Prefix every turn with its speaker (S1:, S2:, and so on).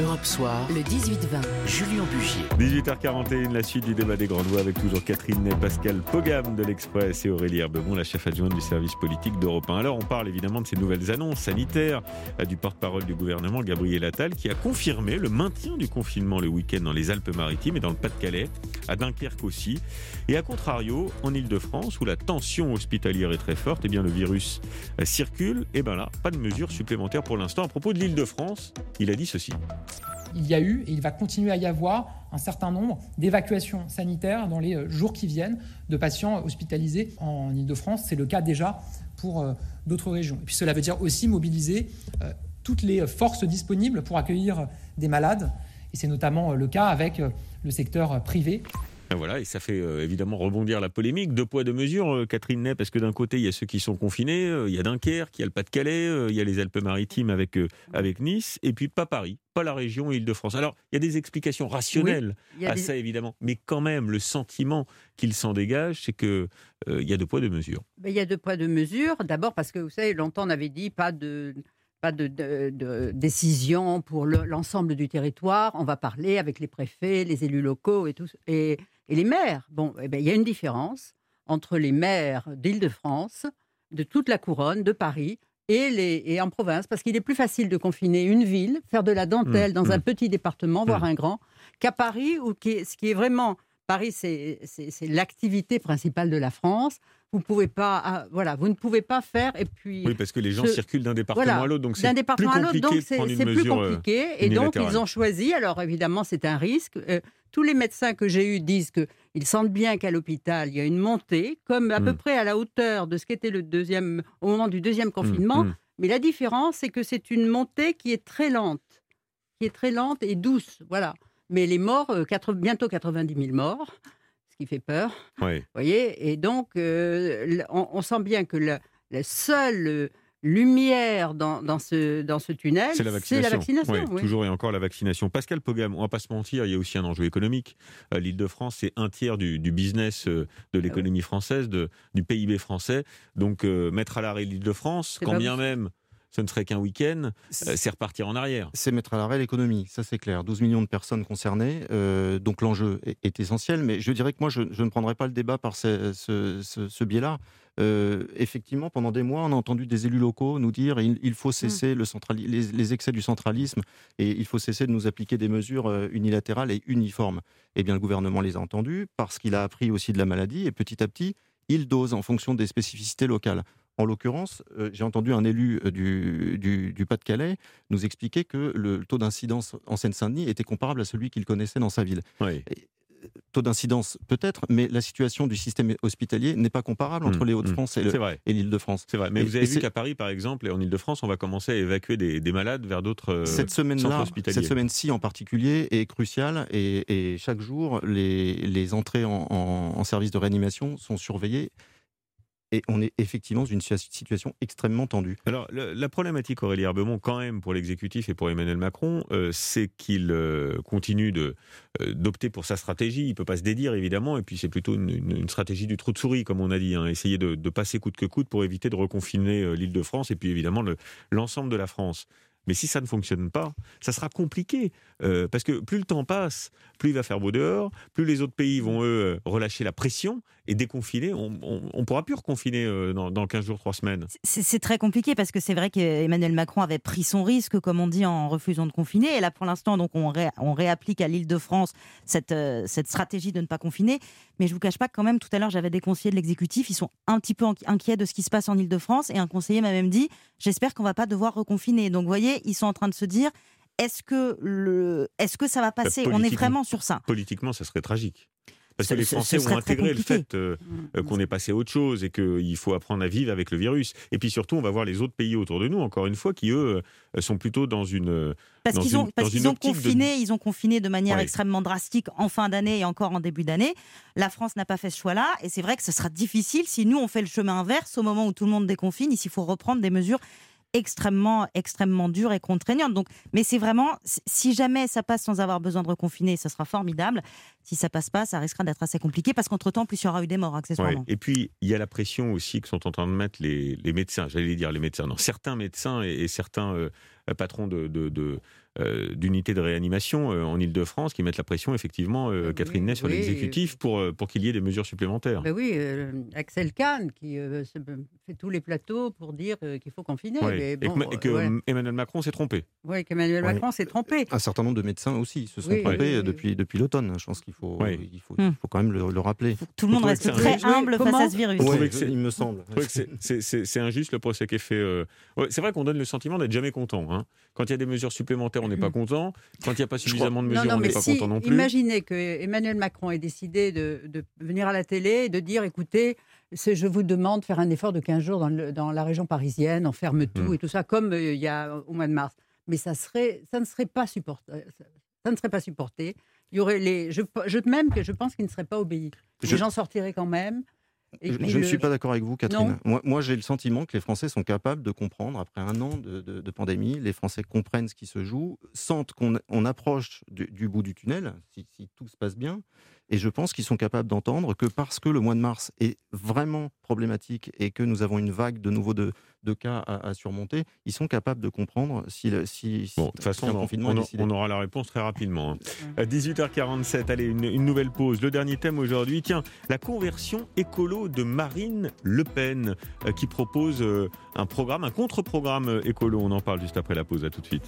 S1: Europe Soir, le 18-20, Julien Bugier.
S2: 18h41, la suite du débat des grandes voix avec toujours Catherine Ney, Pascal Pogam de l'Express et Aurélie Herbemont, la chef adjointe du service politique d'Europe 1. Alors, on parle évidemment de ces nouvelles annonces sanitaires euh, du porte-parole du gouvernement, Gabriel Attal, qui a confirmé le maintien du confinement le week-end dans les Alpes-Maritimes et dans le Pas-de-Calais, à Dunkerque aussi. Et à contrario, en Ile-de-France, où la tension hospitalière est très forte, et eh bien le virus euh, circule, et bien là, pas de mesures supplémentaires pour l'instant. À propos de l'Île-de-France, il a dit ceci
S3: il y a eu et il va continuer à y avoir un certain nombre d'évacuations sanitaires dans les euh, jours qui viennent de patients hospitalisés en Ile-de-France. C'est le cas déjà pour euh, d'autres régions. Et puis cela veut dire aussi mobiliser euh, toutes les forces disponibles pour accueillir des malades. Et c'est notamment le cas avec le secteur privé.
S2: Voilà, et ça fait euh, évidemment rebondir la polémique. Deux poids, deux mesures, euh, Catherine Ney, parce que d'un côté, il y a ceux qui sont confinés, euh, il y a Dunkerque, il y a le Pas-de-Calais, il y a les Alpes-Maritimes avec, avec Nice, et puis pas Paris, pas la région Île-de-France. Alors, il y a des explications rationnelles à ça, évidemment, mais quand même, le sentiment qu'il s'en dégage, c'est qu'il il y a deux poids, deux mesures.
S4: il y a deux poids, deux mesures. D'abord parce que, vous savez, longtemps, on avait dit pas de pas de, décision pour l'ensemble du territoire. On va parler avec les préfets, les élus locaux et, tout, et, les maires. Bon, eh ben, il y a une différence entre les maires d'Île-de-France, de toute la couronne, de Paris, et, les, et en province, parce qu'il est plus facile de confiner une ville, faire de la dentelle mmh, dans un mmh. petit département, voire mmh. un grand, qu'à Paris, où ce qui est vraiment Paris, c'est l'activité principale de la France. Vous pouvez pas, ah, voilà, vous ne pouvez pas faire et puis.
S2: Oui, parce que les gens circulent d'un département à l'autre, donc c'est
S4: plus compliqué. donc c'est plus euh, compliqué, et donc ils ont choisi. Alors évidemment, c'est un risque. Euh, tous les médecins que j'ai eus disent qu'ils sentent bien qu'à l'hôpital, il y a une montée, comme à peu hmm. près à la hauteur de ce qu'était le deuxième, au moment du deuxième confinement. Hmm, hmm. Mais la différence, c'est que c'est une montée qui est très lente, qui est très lente et douce. Voilà. Mais les morts, euh, bientôt 90 000 morts, qui fait peur.
S2: Oui.
S4: voyez Et donc, euh, on, sent bien que la, seule euh, lumière dans, dans, ce, dans ce tunnel, c'est la vaccination.
S2: Toujours et encore la vaccination. Pascal Pogam, on va pas se mentir, il y a aussi un enjeu économique. L'île de France, c'est un tiers du, business de ah l'économie française, de, du PIB français. Donc, mettre à l'arrêt l'île de France, quand bien même ce ne serait qu'un week-end, euh, c'est repartir en arrière.
S5: C'est mettre à l'arrêt l'économie, ça c'est clair. 12 millions de personnes concernées, euh, donc l'enjeu est, essentiel, mais je dirais que moi je, ne prendrai pas le débat par ce, biais-là. Euh, effectivement, pendant des mois, on a entendu des élus locaux nous dire il, faut cesser mmh. le les, excès du centralisme et il faut cesser de nous appliquer des mesures unilatérales et uniformes. Eh bien, le gouvernement les a entendus parce qu'il a appris aussi de la maladie et petit à petit, il dose en fonction des spécificités locales. En l'occurrence, euh, j'ai entendu un élu euh, du, Pas-de-Calais nous expliquer que le taux d'incidence en Seine-Saint-Denis était comparable à celui qu'il connaissait dans sa ville.
S2: Oui.
S5: Euh, taux d'incidence peut-être, mais la situation du système hospitalier n'est pas comparable entre mmh, les Hauts-de-France mmh. et l'Île-de-France.
S2: C'est vrai, mais vous avez vu qu'à Paris, par exemple, et en Île-de-France, on va commencer à évacuer des, malades vers d'autres
S5: cette semaine-là, Cette semaine-ci en particulier est cruciale et, chaque jour, les, entrées en service de réanimation sont surveillées et on est effectivement dans une situation extrêmement tendue.
S2: Alors, la problématique, Aurélie Herbemont, quand même, pour l'exécutif et pour Emmanuel Macron, euh, c'est qu'il euh, continue de, euh, d'opter pour sa stratégie. Il ne peut pas se dédire, évidemment, et puis c'est plutôt une, stratégie du trou de souris, comme on a dit. Hein. essayer de, de, passer coûte que coûte pour éviter de reconfiner l'île de France et puis, évidemment, l'ensemble de la France. Mais si ça ne fonctionne pas, ça sera compliqué. Euh, parce que plus le temps passe, plus il va faire beau dehors, plus les autres pays vont, eux, relâcher la pression et déconfiner. On ne pourra plus reconfiner euh, dans, dans, 15 jours, 3 semaines.
S6: C'est très compliqué parce que c'est vrai qu'Emmanuel Macron avait pris son risque, comme on dit, en refusant de confiner. Et là, pour l'instant, on, réapplique à l'île de France cette, euh, cette stratégie de ne pas confiner. Mais je ne vous cache pas que quand même, tout à l'heure, j'avais des conseillers de l'exécutif. Ils sont un petit peu inquiets de ce qui se passe en île de France. Et un conseiller m'a même dit, j'espère qu'on ne va pas devoir reconfiner. Donc, vous voyez, ils sont en train de se dire est-ce que, le... est que ça va passer? On est vraiment sur ça.
S2: Politiquement, ça serait tragique. Parce que les Français ont intégré le fait euh, mmh. qu'on est passé à autre chose et qu'il faut apprendre à vivre avec le virus. Et puis surtout, on va voir les autres pays autour de nous, encore une fois, qui eux euh, sont plutôt dans une.
S6: Parce qu'ils ont, parce ont confiné, de... ils ont confiné de manière extrêmement drastique en fin d'année et encore en début d'année. La France n'a pas fait ce choix-là, et c'est vrai que ce sera difficile si nous on fait le chemin inverse au moment où tout le monde déconfine. Ici, il faut reprendre des mesures extrêmement, extrêmement dure et contraignante. Donc, mais c'est vraiment, si jamais ça passe sans avoir besoin de reconfiner, ça sera formidable. Si ça passe pas, ça risquera d'être assez compliqué parce qu'entre-temps, plus il y aura eu des morts, accessoirement.
S2: Et puis, il y a la pression aussi que sont en train de mettre les, médecins, j'allais dire les médecins, non, certains médecins et, certains euh, patrons de, euh, d'unités de réanimation euh, en Ile-de-France qui mettent la pression, effectivement, euh,
S4: Oui,
S2: Catherine Ney, sur
S4: oui.
S2: l'exécutif pour, pour qu'il y ait des mesures supplémentaires.
S4: Ben oui, euh, Axel Kahn qui euh, se- fait tous les plateaux pour dire euh, qu'il faut confiner.
S2: Ouais.
S4: mais
S2: et
S4: bon,
S2: que, et que,
S4: ouais.
S2: Emmanuel Macron s'est trompé.
S4: Ouais, qu'Emmanuel
S5: Ouais.
S4: Macron s'est trompé.
S5: Un certain nombre de médecins aussi se sont
S4: Oui,
S5: trompés
S4: oui, oui.
S5: depuis, depuis l'automne. Je pense qu'il faut,
S2: Oui.
S5: il faut,
S6: Hmm.
S5: il faut quand même le, le rappeler.
S6: Faut tout le monde reste très
S4: Oui,
S6: humble face à ce virus.
S5: Ouais, il me semble.
S2: C'est- injuste le procès qui est fait. euh. Ouais, c'est vrai qu'on donne le sentiment d'être jamais content. hein. Quand il y a des mesures supplémentaires, on n'est pas content. Quand il n'y a pas suffisamment de
S4: Non,
S2: mesures,
S4: non,
S2: on
S4: mais
S2: n'est pas
S4: si,
S2: content non plus.
S4: imaginez que Emmanuel Macron ait décidé de, de venir à la télé et de dire, écoutez, je vous demande de faire un effort de 15 jours dans, le- dans la région parisienne, on ferme tout
S2: Hmm.
S4: et tout ça, comme euh, il y a au mois de mars. Mais ça, serait, ça ne serait pas supporté. Ça, ça ne serait pas supporté. Il y aurait les, je, je- même que je pense qu'il ne serait pas obéi.
S5: Je-
S4: Les gens sortiraient quand même. Et
S5: Je, ne
S4: le-
S5: suis pas d'accord avec vous, Catherine.
S4: Non.
S5: Moi, moi, j'ai le sentiment que les Français sont capables de comprendre, après un an de, de- de pandémie, les Français comprennent ce qui se joue, sentent qu'on on approche du, du bout du tunnel, si, si tout se passe bien. Et je pense qu'ils sont capables d'entendre que parce que le mois de mars est vraiment problématique et que nous avons une vague de nouveau de, de cas à, à surmonter, ils sont capables de comprendre si, le- si, si-
S2: Bon, de toute façon,
S5: si un
S2: on,
S5: confinement
S2: on-
S5: est décidé.
S2: on aura la réponse très rapidement. hein. À 18h47, allez, une, une nouvelle pause. Le dernier thème aujourd'hui, tiens, la conversion écolo de Marine Le Pen, euh, qui propose euh, un programme, un contre-programme euh, écolo. On en parle juste après la pause. À tout de suite.